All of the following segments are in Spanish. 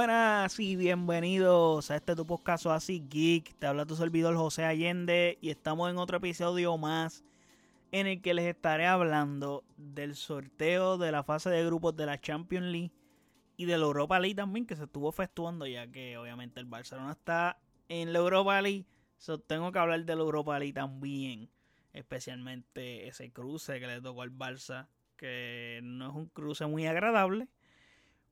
buenas y bienvenidos a este tu podcast así geek. Te habla tu servidor José Allende y estamos en otro episodio más en el que les estaré hablando del sorteo de la fase de grupos de la Champions League y de la Europa League también que se estuvo efectuando ya que obviamente el Barcelona está en la Europa League. So, tengo que hablar de la Europa League también, especialmente ese cruce que le tocó al Barça, que no es un cruce muy agradable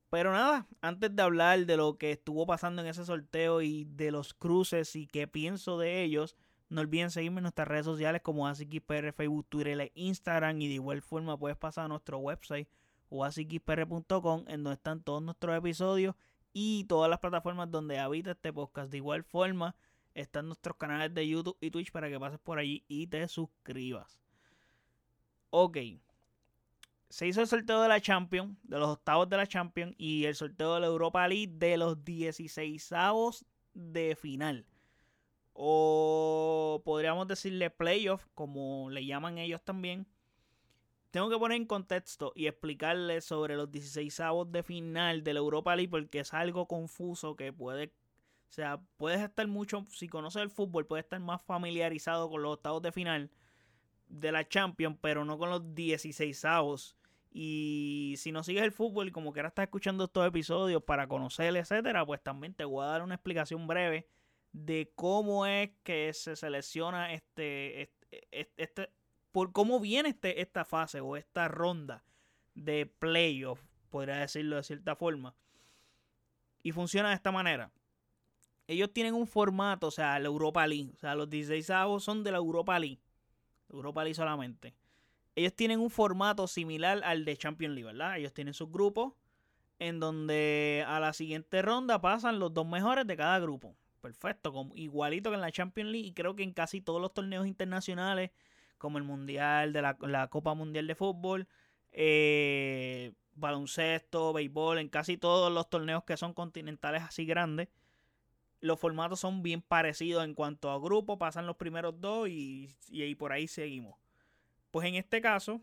pero nada, antes de hablar de lo que estuvo pasando en ese sorteo y de los cruces y qué pienso de ellos, no olviden seguirme en nuestras redes sociales como AsiKPR, Facebook, Twitter e Instagram. Y de igual forma puedes pasar a nuestro website o en donde están todos nuestros episodios y todas las plataformas donde habita este podcast. De igual forma están nuestros canales de YouTube y Twitch para que pases por allí y te suscribas. Ok se hizo el sorteo de la Champions, de los octavos de la Champions y el sorteo de la Europa League de los 16 de final. O podríamos decirle playoff, como le llaman ellos también. Tengo que poner en contexto y explicarles sobre los 16 de final de la Europa League porque es algo confuso que puede, o sea, puedes estar mucho, si conoces el fútbol, puedes estar más familiarizado con los octavos de final de la Champions, pero no con los 16 avos. Y si no sigues el fútbol y como quieras estar escuchando estos episodios para conocer, etcétera, pues también te voy a dar una explicación breve de cómo es que se selecciona este, este, este por cómo viene este, esta fase o esta ronda de playoff, podría decirlo de cierta forma. Y funciona de esta manera. Ellos tienen un formato, o sea, la Europa League. O sea, los 16 avos son de la Europa League. Europa League solamente ellos tienen un formato similar al de Champions League, ¿verdad? Ellos tienen sus grupos en donde a la siguiente ronda pasan los dos mejores de cada grupo. Perfecto, igualito que en la Champions League y creo que en casi todos los torneos internacionales, como el Mundial, de la, Copa Mundial de Fútbol, eh, baloncesto, béisbol, en casi todos los torneos que son continentales así grandes, los formatos son bien parecidos en cuanto a grupo, pasan los primeros dos y por ahí seguimos. Pues en este caso,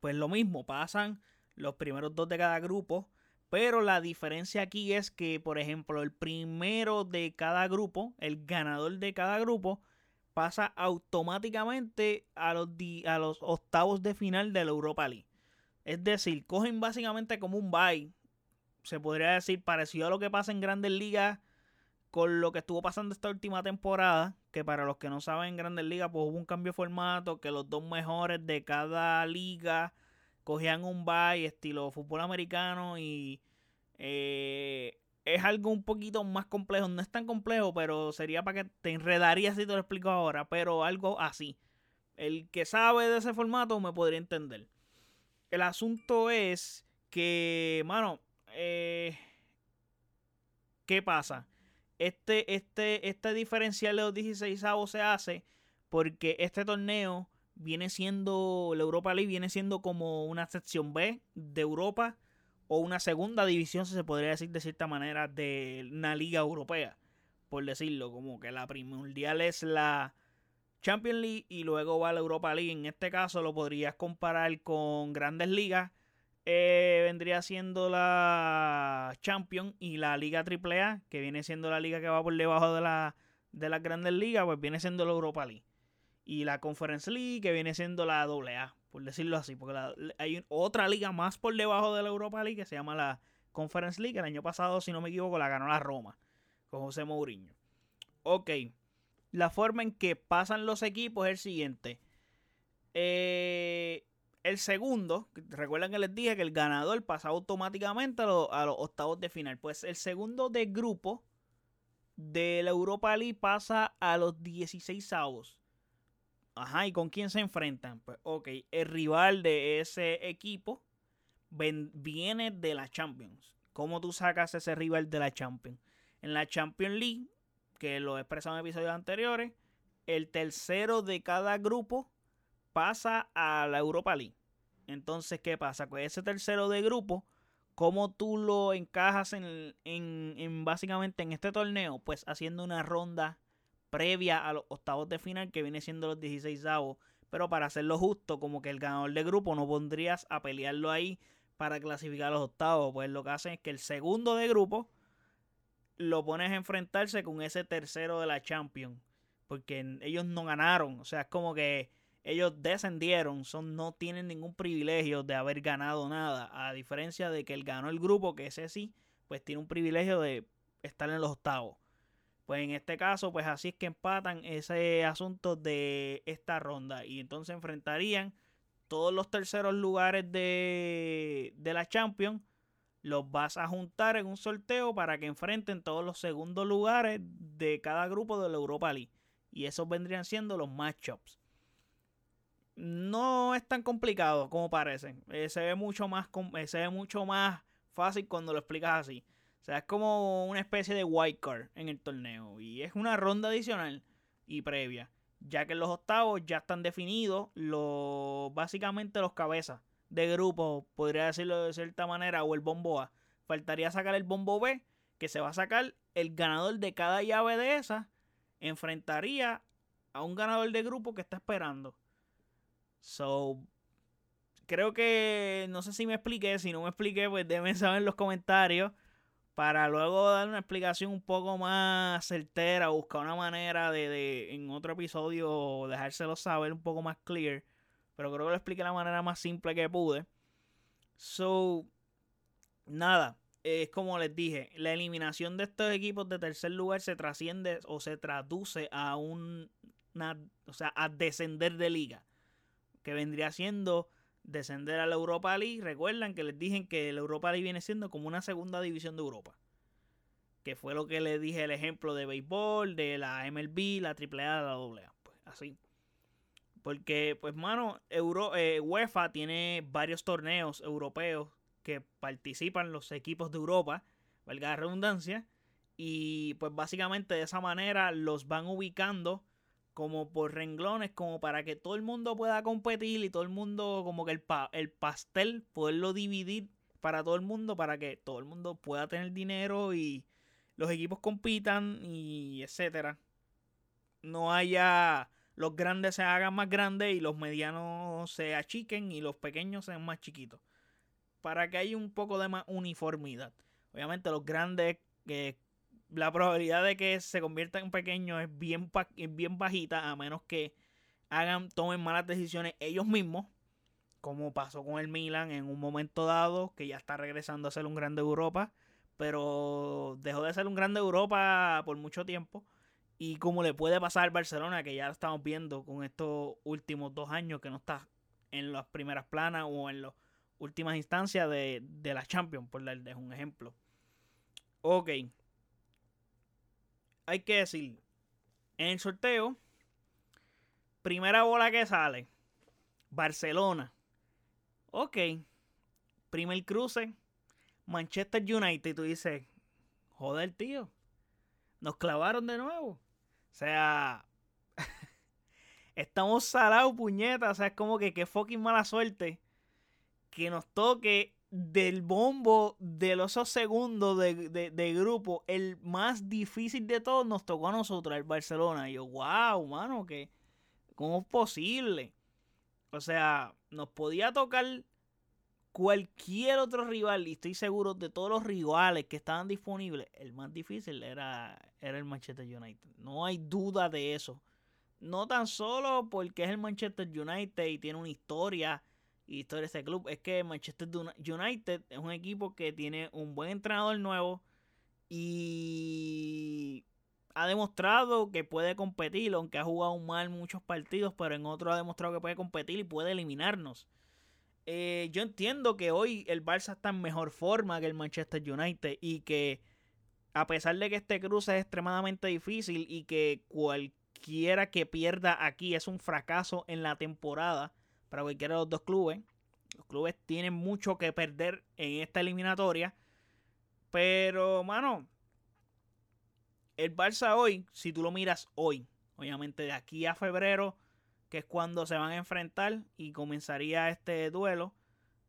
pues lo mismo, pasan los primeros dos de cada grupo, pero la diferencia aquí es que, por ejemplo, el primero de cada grupo, el ganador de cada grupo, pasa automáticamente a los, a los octavos de final de la Europa League. Es decir, cogen básicamente como un bye. Se podría decir parecido a lo que pasa en grandes ligas con lo que estuvo pasando esta última temporada, que para los que no saben, en Grandes Ligas, pues hubo un cambio de formato, que los dos mejores de cada liga cogían un bye estilo fútbol americano y eh, es algo un poquito más complejo. No es tan complejo, pero sería para que te enredaría si te lo explico ahora, pero algo así. El que sabe de ese formato me podría entender. El asunto es que, mano, eh, ¿qué pasa? Este, este, este diferencial de los 16 avos se hace porque este torneo viene siendo, la Europa League viene siendo como una sección B de Europa o una segunda división, si se podría decir de cierta manera, de una liga europea, por decirlo, como que la primordial es la Champions League y luego va la Europa League. En este caso lo podrías comparar con grandes ligas eh, vendría siendo la Champions y la Liga AAA, que viene siendo la liga que va por debajo de la de las grandes ligas, pues viene siendo la Europa League. Y la Conference League, que viene siendo la AA, por decirlo así, porque hay otra liga más por debajo de la Europa League que se llama la Conference League. El año pasado, si no me equivoco, la ganó la Roma con José Mourinho. Ok, la forma en que pasan los equipos es el siguiente. Eh, el segundo, recuerden que les dije que el ganador pasa automáticamente a, los octavos de final. Pues el segundo de grupo de la Europa League pasa a los 16 avos. Ajá, ¿y con quién se enfrentan? Pues ok, el rival de ese equipo viene de la Champions. ¿Cómo tú sacas ese rival de la Champions? En la Champions League, que lo he expresado en episodios anteriores, el tercero de cada grupo pasa a la Europa League. Entonces, ¿qué pasa? Con ese tercero de grupo, ¿cómo tú lo encajas en, en, básicamente en este torneo? Pues haciendo una ronda previa a los octavos de final, que viene siendo los 16 avos. Pero para hacerlo justo, como que el ganador de grupo no pondrías a pelearlo ahí para clasificar a los octavos. Pues lo que hacen es que el segundo de grupo lo pones a enfrentarse con ese tercero de la Champions. Porque ellos no ganaron. O sea, es como que ellos descendieron. Son, no tienen ningún privilegio de haber ganado nada. A diferencia de que él ganó el grupo, que ese sí, pues tiene un privilegio de estar en los octavos. Pues en este caso, pues así es que empatan ese asunto de esta ronda. Y entonces enfrentarían todos los terceros lugares de, de la Champions los vas a juntar en un sorteo para que enfrenten todos los segundos lugares de cada grupo de la Europa League. Y esos vendrían siendo los matchups. No es tan complicado como parece. Eh, se, ve mucho más, eh, se ve mucho más fácil cuando lo explicas así. O sea, es como una especie de wild card en el torneo. Y es una ronda adicional y previa. Ya que los octavos ya están definidos los, básicamente los cabezas de grupo, podría decirlo de cierta manera, o el bombo A. Faltaría sacar el bombo B, que se va a sacar el ganador de cada llave de esa, enfrentaría a un ganador de grupo que está esperando. So, creo que, no sé si me expliqué, si no me expliqué, pues déjenme saber en los comentarios para luego dar una explicación un poco más certera, buscar una manera de, de en otro episodio dejárselo saber un poco más clear pero creo que lo expliqué de la manera más simple que pude. So, nada, es como les dije, la eliminación de estos equipos de tercer lugar se trasciende o se traduce a un, o sea, a descender de liga, que vendría siendo descender a la Europa League. Recuerdan que les dije que la Europa League viene siendo como una segunda división de Europa. Que fue lo que les dije el ejemplo de béisbol, de la MLB, la AAA, la AA. Pues así. Porque, pues, mano, Euro, eh, UEFA tiene varios torneos europeos que participan los equipos de Europa, valga la redundancia, y pues básicamente de esa manera los van ubicando como por renglones, como para que todo el mundo pueda competir y todo el mundo, como que el, el pastel, poderlo dividir para todo el mundo, para que todo el mundo pueda tener dinero y los equipos compitan y etcétera. No haya los grandes se hagan más grandes y los medianos se achiquen y los pequeños sean más chiquitos. Para que haya un poco de más uniformidad. Obviamente los grandes, que la probabilidad de que se conviertan en pequeños es bien, bien bajita a menos que hagan, tomen malas decisiones ellos mismos. Como pasó con el Milan en un momento dado, que ya está regresando a ser un grande Europa. Pero dejó de ser un grande Europa por mucho tiempo y como le puede pasar al Barcelona, que ya lo estamos viendo con estos últimos dos años, que no está en las primeras planas o en las últimas instancias de, de la Champions, por darles un ejemplo. Ok. Hay que decir, en el sorteo, primera bola que sale, Barcelona. Ok. Primer cruce, Manchester United. Y tú dices, joder, tío. Nos clavaron de nuevo. O sea, estamos salados, puñetas. O sea, es como que qué fucking mala suerte que nos toque del bombo de los segundos de, grupo, el más difícil de todos nos tocó a nosotros, el Barcelona. Y yo, wow, mano, que ¿cómo es posible? O sea, nos podía tocar cualquier otro rival, y estoy seguro de todos los rivales que estaban disponibles, el más difícil era, era el Manchester United. No hay duda de eso. No tan solo porque es el Manchester United y tiene una historia y historia de ese club, es que Manchester United es un equipo que tiene un buen entrenador nuevo y ha demostrado que puede competir, aunque ha jugado mal muchos partidos, pero en otros ha demostrado que puede competir y puede eliminarnos. Eh, yo entiendo que hoy el Barça está en mejor forma que el Manchester United y que a pesar de que este cruce es extremadamente difícil y que cualquiera que pierda aquí es un fracaso en la temporada para cualquiera de los dos clubes, los clubes tienen mucho que perder en esta eliminatoria. Pero, mano, el Barça hoy, si tú lo miras hoy, obviamente de aquí a febrero que es cuando se van a enfrentar y comenzaría este duelo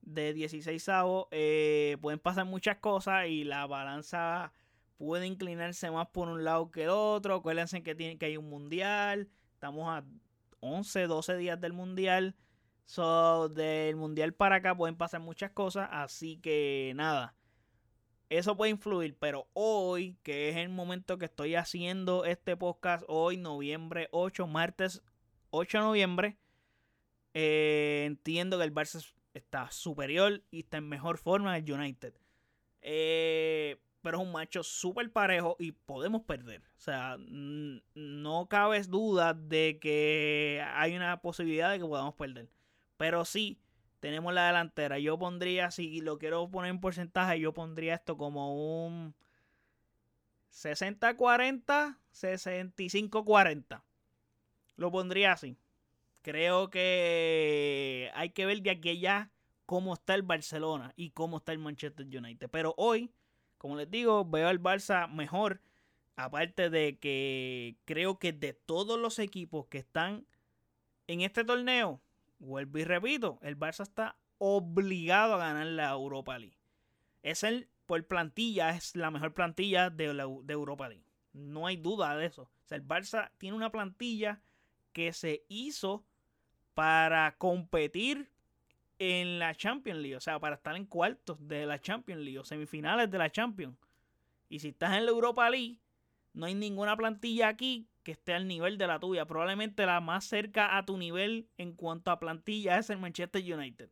de 16 avos. Eh, pueden pasar muchas cosas y la balanza puede inclinarse más por un lado que el otro. Acuérdense que, tiene, que hay un mundial. Estamos a 11, 12 días del mundial. So, del mundial para acá pueden pasar muchas cosas, así que nada. Eso puede influir, pero hoy, que es el momento que estoy haciendo este podcast, hoy, noviembre 8, martes 8 de noviembre, eh, entiendo que el Barça está superior y está en mejor forma del United. Eh, pero es un macho súper parejo y podemos perder. O sea, no cabe duda de que hay una posibilidad de que podamos perder. Pero sí, tenemos la delantera. Yo pondría, si lo quiero poner en porcentaje, yo pondría esto como un 60-40, 65-40. Lo pondría así. Creo que hay que ver de aquí a cómo está el Barcelona y cómo está el Manchester United. Pero hoy, como les digo, veo al Barça mejor. Aparte de que creo que de todos los equipos que están en este torneo, Vuelvo y repito, el Barça está obligado a ganar la Europa League. Es el, por plantilla, es la mejor plantilla de, la, de Europa League. No hay duda de eso. O sea, el Barça tiene una plantilla que se hizo para competir en la Champions League. O sea, para estar en cuartos de la Champions League o semifinales de la Champions. Y si estás en la Europa League, no hay ninguna plantilla aquí que esté al nivel de la tuya. Probablemente la más cerca a tu nivel en cuanto a plantilla es el Manchester United.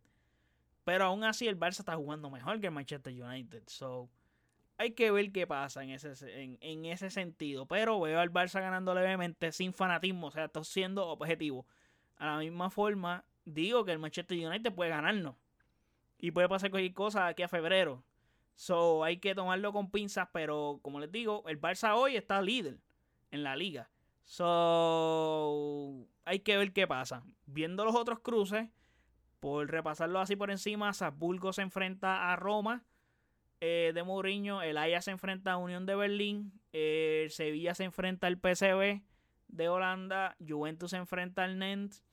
Pero aún así el Barça está jugando mejor que el Manchester United. So, hay que ver qué pasa en ese, en, ese sentido. Pero veo al Barça ganando levemente sin fanatismo. O sea, estoy siendo objetivo. A la misma forma, digo que el Manchester United puede ganarnos. Y puede pasar cualquier cosa aquí a febrero. So, hay que tomarlo con pinzas. Pero como les digo, el Barça hoy está líder en la liga. So, hay que ver qué pasa. Viendo los otros cruces, por repasarlo así por encima, Salzburgo se enfrenta a Roma eh, de Mourinho, el Ajax se enfrenta a Unión de Berlín, el Sevilla se enfrenta al PSV de Holanda, Juventus se enfrenta al Nantes,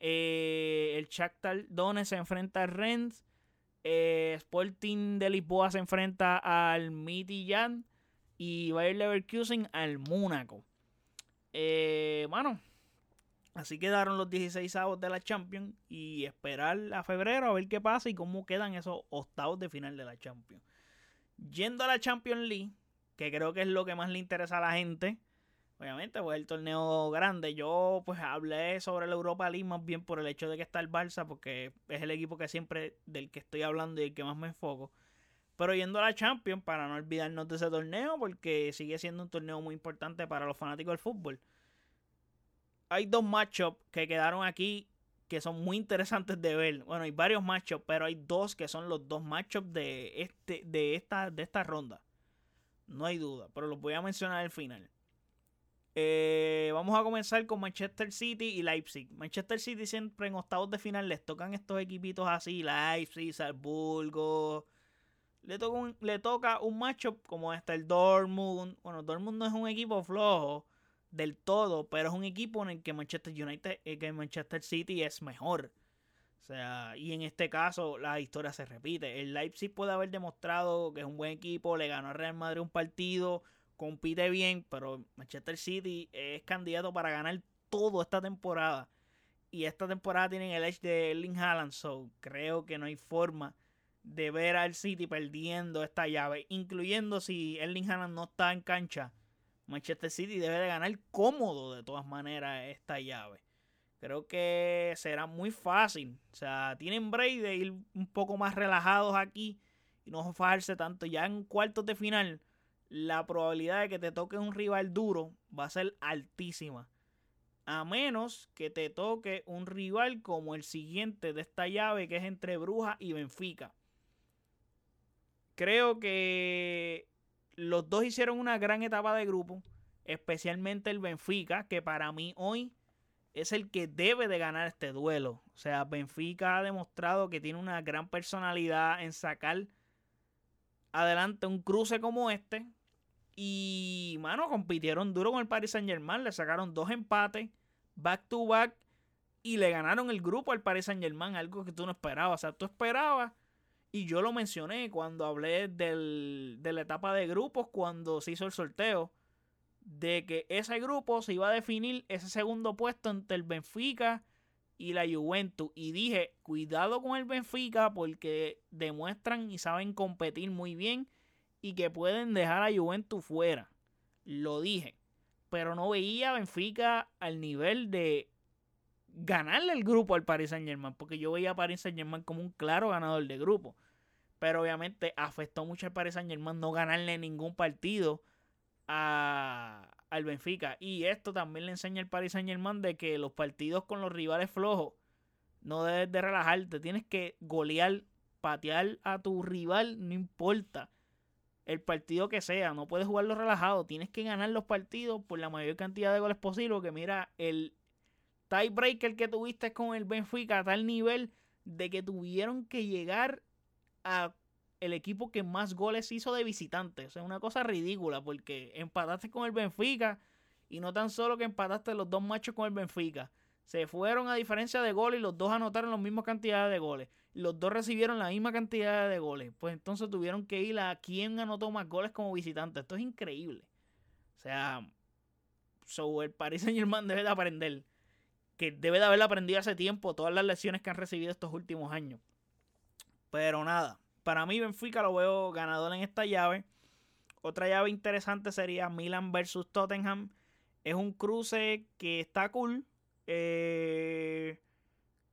eh, el Shakhtar Donetsk se enfrenta al Rennes, eh, Sporting de Lisboa se enfrenta al Midtjylland y Bayer Leverkusen al Mónaco. Eh, bueno, así quedaron los 16 avos de la Champions y esperar a febrero a ver qué pasa y cómo quedan esos octavos de final de la Champions. Yendo a la Champions League, que creo que es lo que más le interesa a la gente, obviamente, pues el torneo grande. Yo pues hablé sobre la Europa League más bien por el hecho de que está el Barça, porque es el equipo que siempre del que estoy hablando y el que más me enfoco. Pero yendo a la Champions, para no olvidarnos de ese torneo, porque sigue siendo un torneo muy importante para los fanáticos del fútbol. Hay dos matchups que quedaron aquí que son muy interesantes de ver. Bueno, hay varios matchups, pero hay dos que son los dos matchups de, este, de, esta, de esta ronda. No hay duda, pero los voy a mencionar al final. Eh, vamos a comenzar con Manchester City y Leipzig. Manchester City siempre en octavos de final les tocan estos equipitos así, Leipzig, Salzburgo, le toca un, le toca un matchup como este, el Dortmund. Bueno, Dortmund no es un equipo flojo del todo, pero es un equipo en el que Manchester United, eh, que Manchester City es mejor. O sea, y en este caso la historia se repite. El Leipzig puede haber demostrado que es un buen equipo, le ganó a Real Madrid un partido, compite bien, pero Manchester City es candidato para ganar todo esta temporada. Y esta temporada tienen el edge de Erling Haaland, so creo que no hay forma de ver al City perdiendo esta llave, incluyendo si Erling Haaland no está en cancha. Manchester City debe de ganar cómodo de todas maneras esta llave. Creo que será muy fácil. O sea, tienen break de ir un poco más relajados aquí y no fajarse tanto. Ya en cuartos de final, la probabilidad de que te toque un rival duro va a ser altísima. A menos que te toque un rival como el siguiente de esta llave, que es entre Bruja y Benfica. Creo que los dos hicieron una gran etapa de grupo, especialmente el Benfica, que para mí hoy es el que debe de ganar este duelo. O sea, Benfica ha demostrado que tiene una gran personalidad en sacar adelante un cruce como este. Y, mano, compitieron duro con el Paris Saint Germain. Le sacaron dos empates, back to back. Y le ganaron el grupo al Paris Saint Germain, algo que tú no esperabas. O sea, tú esperabas y yo lo mencioné cuando hablé del, de la etapa de grupos, cuando se hizo el sorteo, de que ese grupo se iba a definir ese segundo puesto entre el Benfica y la Juventus. Y dije, cuidado con el Benfica porque demuestran y saben competir muy bien y que pueden dejar a Juventus fuera. Lo dije. Pero no veía a Benfica al nivel de ganarle el grupo al Paris Saint Germain. Porque yo veía a Paris Saint Germain como un claro ganador de grupo. Pero obviamente afectó mucho al Paris Saint Germain no ganarle ningún partido a, al Benfica. Y esto también le enseña al Paris Saint Germain de que los partidos con los rivales flojos no debes de relajarte. Tienes que golear, patear a tu rival, no importa el partido que sea. No puedes jugarlo relajado. Tienes que ganar los partidos por la mayor cantidad de goles posible. Que mira, el tiebreaker que tuviste con el Benfica a tal nivel de que tuvieron que llegar a el equipo que más goles hizo de visitantes. O sea, una cosa ridícula porque empataste con el Benfica y no tan solo que empataste los dos machos con el Benfica. Se fueron a diferencia de goles y los dos anotaron la misma cantidad de goles. Los dos recibieron la misma cantidad de goles. Pues entonces tuvieron que ir a quién anotó más goles como visitante. Esto es increíble. O sea, el Paris Saint Germain debe de aprender. Que debe de haber aprendido hace tiempo todas las lecciones que han recibido estos últimos años. Pero nada, para mí Benfica lo veo ganador en esta llave. Otra llave interesante sería Milan versus Tottenham. Es un cruce que está cool. Eh,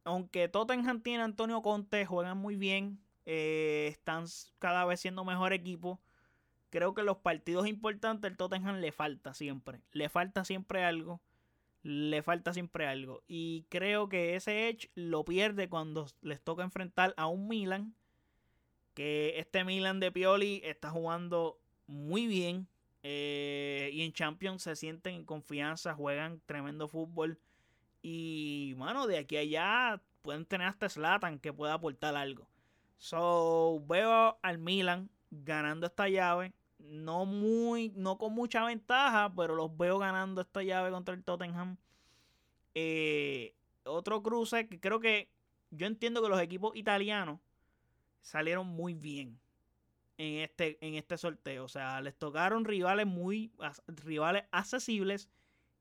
aunque Tottenham tiene a Antonio Conte, juegan muy bien. Eh, están cada vez siendo mejor equipo. Creo que los partidos importantes el Tottenham le falta siempre. Le falta siempre algo. Le falta siempre algo. Y creo que ese Edge lo pierde cuando les toca enfrentar a un Milan que este Milan de Pioli está jugando muy bien. Eh, y en Champions se sienten en confianza, juegan tremendo fútbol. Y, bueno, de aquí a allá pueden tener hasta Slatan que pueda aportar algo. So, veo al Milan ganando esta llave. No muy, no con mucha ventaja, pero los veo ganando esta llave contra el Tottenham. Eh, otro cruce que creo que yo entiendo que los equipos italianos salieron muy bien en este, en este sorteo. O sea, les tocaron rivales muy rivales accesibles.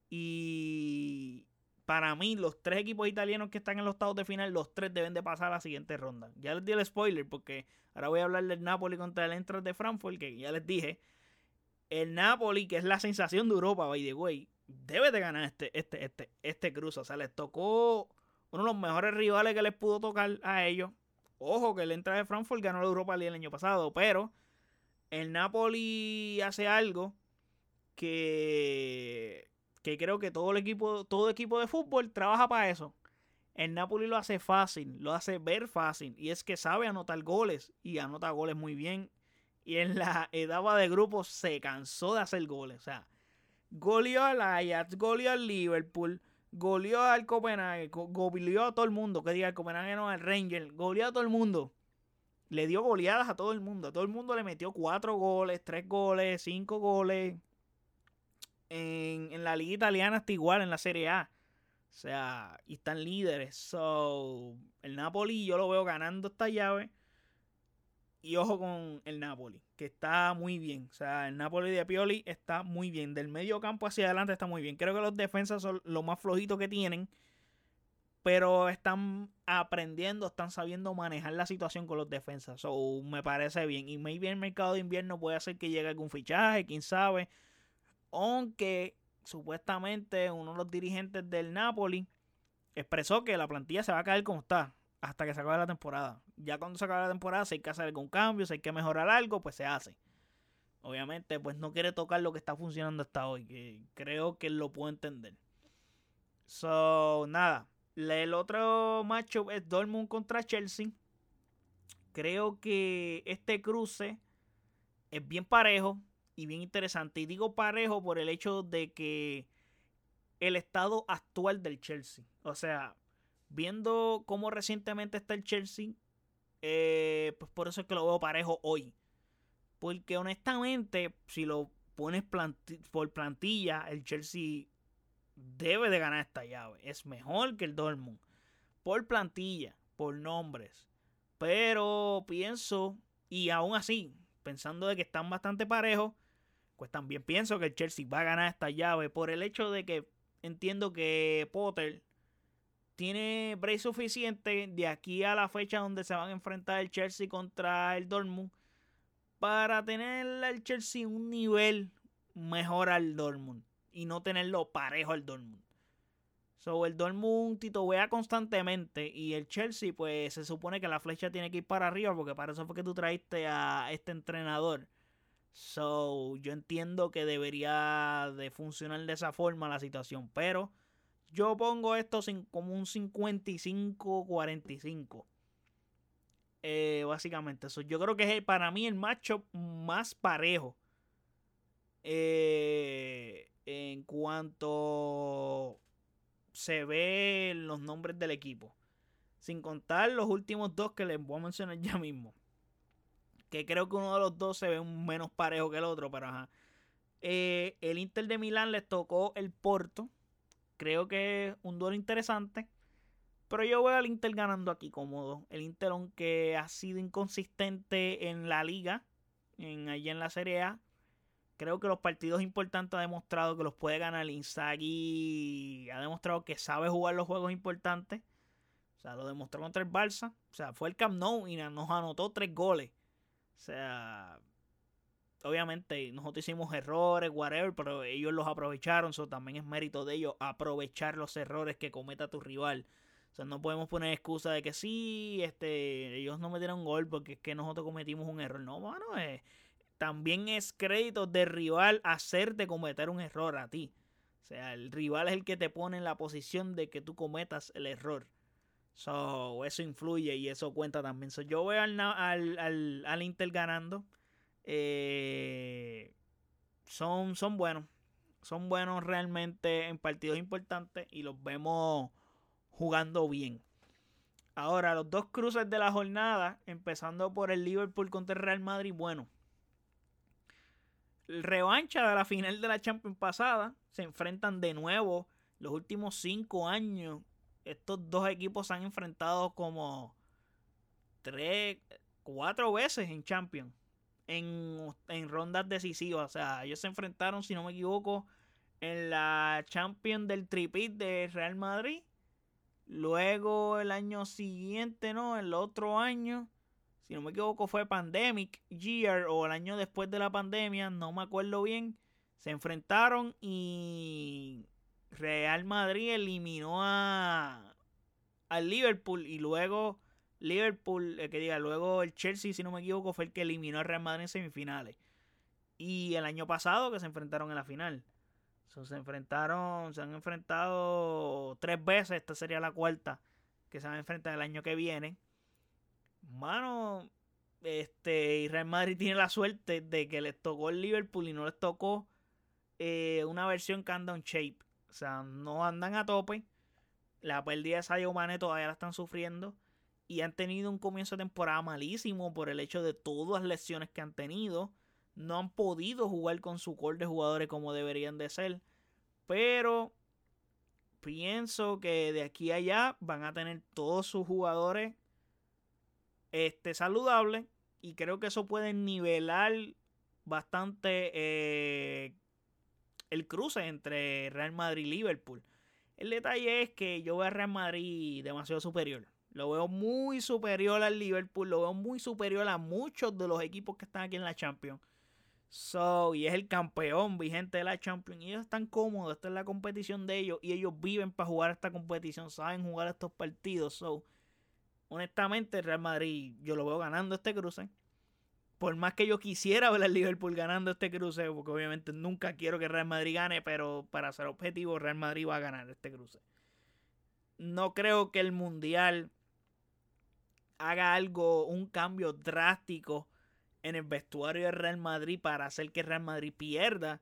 Y para mí, los tres equipos italianos que están en los octavos de final, los tres deben de pasar a la siguiente ronda. Ya les di el spoiler porque ahora voy a hablar del Napoli contra el Entras de Frankfurt, que ya les dije. El Napoli, que es la sensación de Europa, by the way, debe de ganar este, este, este, este cruce. O sea, les tocó uno de los mejores rivales que les pudo tocar a ellos. Ojo que el entra de Frankfurt ganó la Europa League el año pasado, pero el Napoli hace algo que, que creo que todo el equipo, todo equipo de fútbol trabaja para eso. El Napoli lo hace fácil, lo hace ver fácil, y es que sabe anotar goles, y anota goles muy bien. Y en la etapa de grupos se cansó de hacer goles. O sea, goleó al Ajax, goleó al Liverpool, goleó al Copenhague, goleó a todo el mundo, que diga el Copenhague no, al Ranger, goleó a todo el mundo. Le dio goleadas a todo el mundo. A todo el mundo le metió cuatro goles, tres goles, cinco goles. En, en la liga italiana está igual, en la Serie A. O sea, y están líderes. So, el Napoli yo lo veo ganando esta llave. Y ojo con el Napoli, que está muy bien. O sea, el Napoli de Pioli está muy bien. Del medio campo hacia adelante está muy bien. Creo que los defensas son lo más flojitos que tienen. Pero están aprendiendo, están sabiendo manejar la situación con los defensas. So, me parece bien. Y maybe el mercado de invierno puede hacer que llegue algún fichaje, quién sabe. Aunque supuestamente uno de los dirigentes del Napoli expresó que la plantilla se va a caer como está hasta que se acabe la temporada. Ya cuando se acabe la temporada, si hay que hacer algún cambio, si hay que mejorar algo, pues se hace. Obviamente, pues no quiere tocar lo que está funcionando hasta hoy, que creo que lo puedo entender. So, nada. El otro matchup es Dortmund contra Chelsea. Creo que este cruce es bien parejo y bien interesante. Y digo parejo por el hecho de que el estado actual del Chelsea. O sea, viendo cómo recientemente está el Chelsea, eh, pues por eso es que lo veo parejo hoy. Porque honestamente, si lo pones por plantilla, el Chelsea debe de ganar esta llave. Es mejor que el Dortmund. Por plantilla, por nombres. Pero pienso, y aún así, pensando de que están bastante parejos, pues también pienso que el Chelsea va a ganar esta llave por el hecho de que entiendo que Potter tiene break suficiente de aquí a la fecha donde se van a enfrentar el Chelsea contra el Dortmund para tener el Chelsea un nivel mejor al Dortmund y no tenerlo parejo al Dortmund. So, el Dortmund titubea constantemente y el Chelsea, pues se supone que la flecha tiene que ir para arriba porque para eso fue que tú traiste a este entrenador. So, yo entiendo que debería de funcionar de esa forma la situación, pero yo pongo esto como un 55-45. Eh, básicamente, eso. Yo creo que es para mí el macho más parejo. Eh, en cuanto se ve los nombres del equipo. Sin contar los últimos dos que les voy a mencionar ya mismo. Que creo que uno de los dos se ve menos parejo que el otro, pero ajá. Eh, el Inter de Milán les tocó el Porto Creo que es un duelo interesante. Pero yo veo al Inter ganando aquí cómodo. El Inter, aunque ha sido inconsistente en la liga, en, allí en la Serie A, creo que los partidos importantes ha demostrado que los puede ganar. Inzaghi ha demostrado que sabe jugar los juegos importantes. O sea, lo demostró contra el Barça. O sea, fue el Camp Nou y nos anotó tres goles. O sea, obviamente nosotros hicimos errores, whatever, pero ellos los aprovecharon, eso también es mérito de ellos aprovechar los errores que cometa tu rival. O sea, no podemos poner excusa de que sí, este, ellos no metieron gol porque es que nosotros cometimos un error. No, mano, eh, también es crédito del rival hacerte cometer un error a ti. O sea, el rival es el que te pone en la posición de que tú cometas el error. So, eso influye y eso cuenta también. So, yo veo al, al, al, al Inter ganando. Eh, son, son buenos. Son buenos realmente en partidos importantes y los vemos jugando bien. Ahora, los dos cruces de la jornada, empezando por el Liverpool contra el Real Madrid, bueno. Revancha de la final de la Champions pasada. Se enfrentan de nuevo. Los últimos cinco años, estos dos equipos se han enfrentado como tres, cuatro veces en Champions en, rondas decisivas. O sea, ellos se enfrentaron, si no me equivoco, en la Champions del Tripit de Real Madrid. Luego el año siguiente, ¿no? El otro año, si no me equivoco, fue Pandemic Year o el año después de la pandemia, no me acuerdo bien. Se enfrentaron y Real Madrid eliminó a al Liverpool y luego Liverpool, eh, que diga, luego el Chelsea, si no me equivoco, fue el que eliminó al Real Madrid en semifinales. Y el año pasado que se enfrentaron en la final. se enfrentaron, se han enfrentado tres veces, esta sería la cuarta que se van a enfrentar el año que viene. Mano, este, y Real Madrid tiene la suerte de que les tocó el Liverpool y no les tocó eh, una versión anda shape. O sea, no andan a tope. La pérdida de Sadio Mane todavía la están sufriendo y han tenido un comienzo de temporada malísimo por el hecho de todas las lesiones que han tenido. No han podido jugar con su core de jugadores como deberían de ser. Pero pienso que de aquí a allá van a tener todos sus jugadores este, saludables. Y creo que eso puede nivelar bastante eh, el cruce entre Real Madrid y Liverpool. El detalle es que yo veo a Real Madrid demasiado superior. Lo veo muy superior al Liverpool. Lo veo muy superior a muchos de los equipos que están aquí en la Champions. So, y es el campeón vigente de la Champions. Y ellos están cómodos. Esta es la competición de ellos. Y ellos viven para jugar esta competición. Saben jugar estos partidos. So, honestamente, Real Madrid, yo lo veo ganando este cruce. Por más que yo quisiera ver al Liverpool ganando este cruce, porque obviamente nunca quiero que Real Madrid gane, pero para ser objetivo, Real Madrid va a ganar este cruce. No creo que el Mundial haga algo, un cambio drástico en el vestuario de Real Madrid para hacer que Real Madrid pierda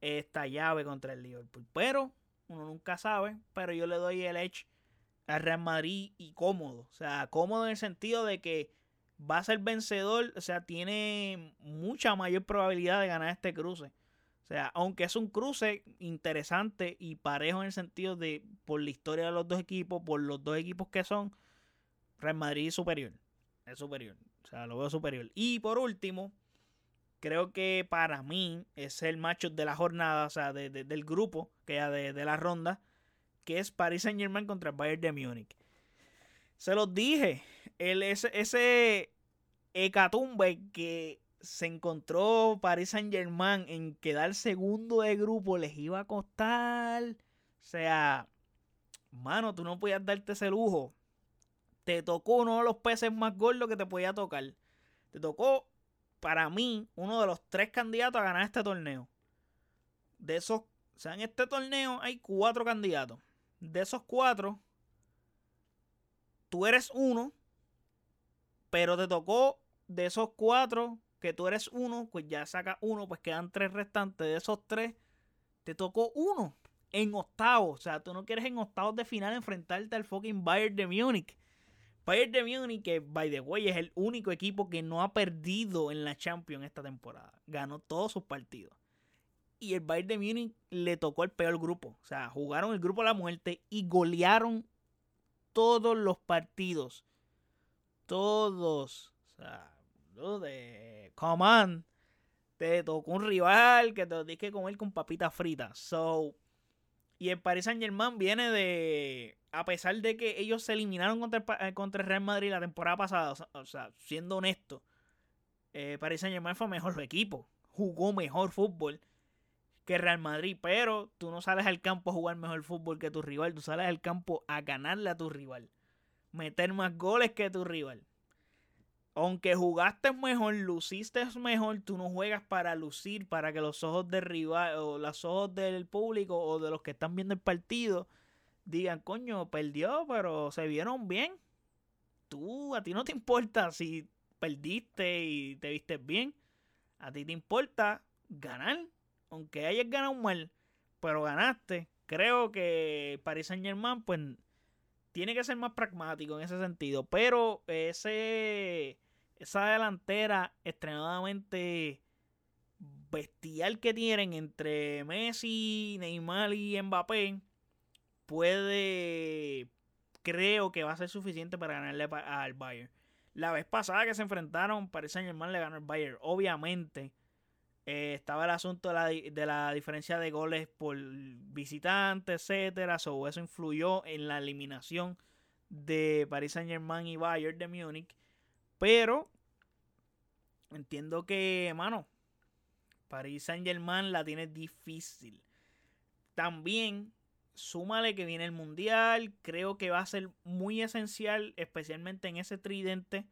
esta llave contra el Liverpool. Pero uno nunca sabe, pero yo le doy el edge a Real Madrid y cómodo. O sea, cómodo en el sentido de que va a ser vencedor, o sea, tiene mucha mayor probabilidad de ganar este cruce. O sea, aunque es un cruce interesante y parejo en el sentido de por la historia de los dos equipos, por los dos equipos que son, Real Madrid es superior. Es superior. O sea, lo veo superior. Y por último, creo que para mí es el macho de la jornada, o sea, del grupo, que ya de, la ronda. que es Paris Saint Germain contra el Bayern de Múnich. Se los dije, el, ese, ese hecatumbe que se encontró Paris Saint Germain en quedar segundo de grupo les iba a costar. O sea, mano, tú no podías darte ese lujo. Te tocó uno de los peces más gordos que te podía tocar. Te tocó, para mí, uno de los tres candidatos a ganar este torneo. De esos, o sea, en este torneo hay cuatro candidatos. De esos cuatro, tú eres uno, pero te tocó de esos cuatro que tú eres uno, pues ya saca uno, pues quedan tres restantes. De esos tres, te tocó uno en octavos. O sea, tú no quieres en octavos de final enfrentarte al fucking Bayern de Múnich. Bayern de Múnich, que by the way es el único equipo que no ha perdido en la Champions esta temporada. Ganó todos sus partidos. Y el Bayern de Múnich le tocó el peor grupo. O sea, jugaron el grupo de la muerte y golearon todos los partidos. Todos. O sea, de Command. Te tocó un rival que te lo que comer con papitas fritas. So. Y el Paris Saint Germain viene de. A pesar de que ellos se eliminaron contra el, eh, contra Real Madrid la temporada pasada. O sea, siendo honesto. Eh, Paris Saint Germain fue mejor equipo. Jugó mejor fútbol que Real Madrid. Pero tú no sales al campo a jugar mejor fútbol que tu rival. Tú sales al campo a ganarle a tu rival. Meter más goles que tu rival aunque jugaste mejor, luciste mejor, tú no juegas para lucir, para que los ojos del rival o los ojos del público o de los que están viendo el partido digan, coño, perdió, pero se vieron bien. Tú, a ti no te importa si perdiste y te viste bien. A ti te importa ganar, aunque hayas ganado mal, pero ganaste. Creo que Paris Saint Germain, pues, tiene que ser más pragmático en ese sentido. Pero ese esa delantera extremadamente bestial que tienen entre Messi, Neymar y Mbappé puede creo que va a ser suficiente para ganarle al Bayern. La vez pasada que se enfrentaron, parece que Germain le ganó el Bayern. Obviamente, eh, estaba el asunto de la, de la, diferencia de goles por visitante, etcétera. So, eso influyó en la eliminación de Paris Saint Germain y Bayern de Múnich. Pero entiendo que, mano, Paris Saint Germain la tiene difícil. También, súmale que viene el Mundial. Creo que va a ser muy esencial, especialmente en ese tridente.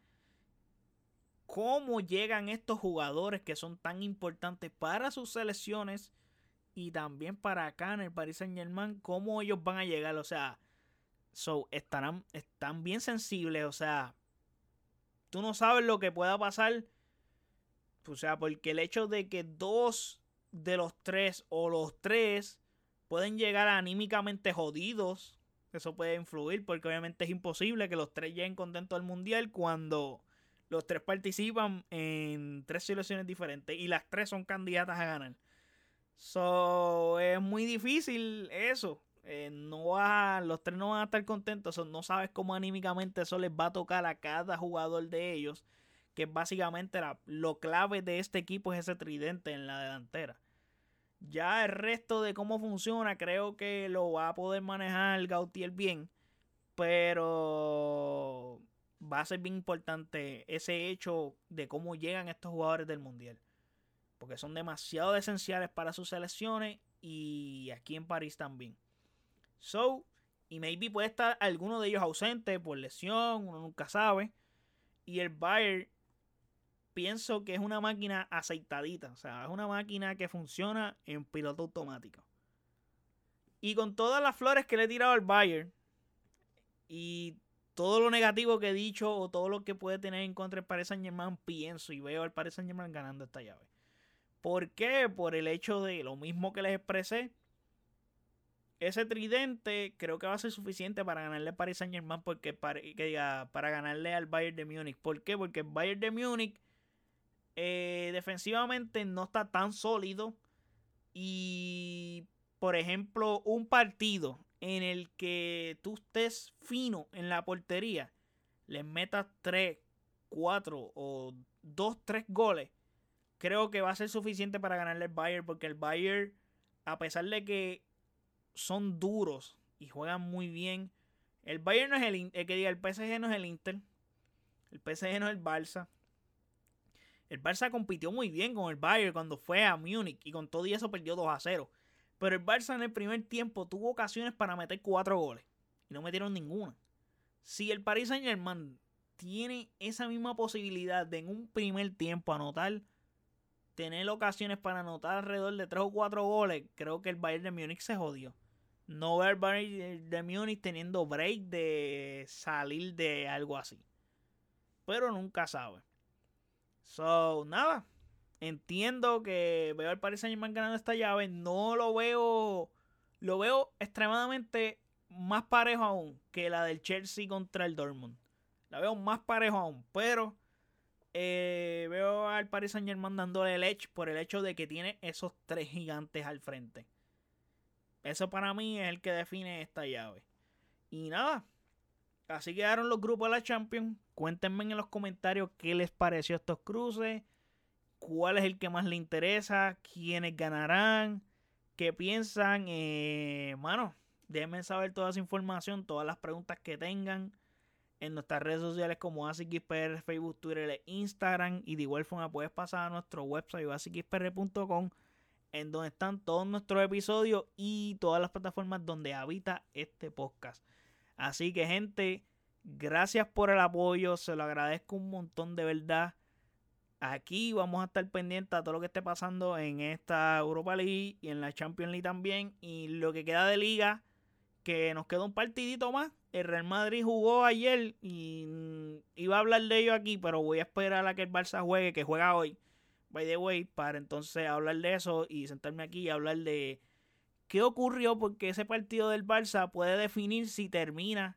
Cómo llegan estos jugadores que son tan importantes para sus selecciones y también para acá en el Paris Saint Germain. Cómo ellos van a llegar. O sea, so, estarán, están bien sensibles. O sea, tú no sabes lo que pueda pasar. O sea, porque el hecho de que dos de los tres o los tres pueden llegar anímicamente jodidos, eso puede influir porque obviamente es imposible que los tres lleguen contentos al mundial cuando los tres participan en tres selecciones diferentes y las tres son candidatas a ganar. So, es muy difícil eso. Eh, no va, los tres no van a estar contentos. no sabes cómo anímicamente eso les va a tocar a cada jugador de ellos. Que básicamente lo clave de este equipo es ese tridente en la delantera. Ya el resto de cómo funciona, creo que lo va a poder manejar Gautier bien. Pero va a ser bien importante ese hecho de cómo llegan estos jugadores del mundial. Porque son demasiado esenciales para sus selecciones y aquí en París también. So, y maybe puede estar alguno de ellos ausente por lesión, uno nunca sabe. Y el Bayern, pienso que es una máquina aceitadita. O sea, es una máquina que funciona en piloto automático. Y con todas las flores que le he tirado al Bayern y todo lo negativo que he dicho o todo lo que puede tener en contra el Paris Saint Germain, pienso y veo al Paris Saint Germain ganando esta llave. ¿Por qué? Por el hecho de lo mismo que les expresé ese tridente creo que va a ser suficiente para ganarle a Paris Saint Germain porque para, para ganarle al Bayern de Múnich. ¿Por qué? Porque el Bayern de Múnich eh, defensivamente no está tan sólido. Y por ejemplo, un partido en el que tú estés fino en la portería, les metas 3, 4 o 2, 3 goles, creo que va a ser suficiente para ganarle al Bayern porque el Bayern, a pesar de que son duros y juegan muy bien. El Bayern no es el, el que el PSG no es el Inter. El PSG no es el Barça. El Barça compitió muy bien con el Bayern cuando fue a Múnich y con todo y eso perdió 2 a 0. Pero el Barça en el primer tiempo tuvo ocasiones para meter 4 goles y no metieron ninguna. Si el Paris Saint Germain tiene esa misma posibilidad de en un primer tiempo anotar, tener ocasiones para anotar alrededor de 3 o 4 goles, creo que el Bayern de Múnich se jodió. No ver el Bayern de Múnich teniendo break de salir de algo así. Pero nunca sabe. So, nada. Entiendo que veo al Paris Saint Germain ganando esta llave. No lo veo. Lo veo extremadamente más parejo aún que la del Chelsea contra el Dortmund. La veo más parejo aún. Pero eh, veo al Paris Saint Germain dándole el edge por el hecho de que tiene esos tres gigantes al frente. Eso para mí es el que define esta llave. Y nada. Así quedaron los grupos de la Champions. Cuéntenme en los comentarios qué les pareció estos cruces. Cuál es el que más les interesa. Quiénes ganarán. ¿Qué piensan? Eh, mano, déjenme saber toda esa información. Todas las preguntas que tengan en nuestras redes sociales como ASICXPR, Facebook, Twitter Instagram. Y de igual forma puedes pasar a nuestro website asicxpr.com en donde están todos nuestros episodios y todas las plataformas donde habita este podcast. Así que gente, gracias por el apoyo, se lo agradezco un montón de verdad. Aquí vamos a estar pendientes a todo lo que esté pasando en esta Europa League y en la Champions League también. Y lo que queda de liga, que nos queda un partidito más. El Real Madrid jugó ayer y mm, iba a hablar de ello aquí, pero voy a esperar a que el Barça juegue, que juega hoy, by the way, para entonces hablar de eso y sentarme aquí y hablar de qué ocurrió, porque ese partido del Barça puede definir si termina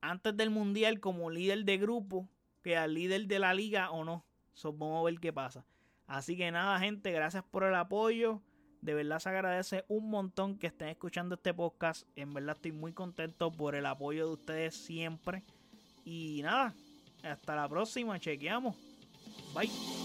antes del Mundial como líder de grupo, que al líder de la liga o no. So, vamos a ver qué pasa. Así que nada, gente, gracias por el apoyo. De verdad se agradece un montón que estén escuchando este podcast. En verdad estoy muy contento por el apoyo de ustedes siempre. Y nada, hasta la próxima. Chequeamos. Bye.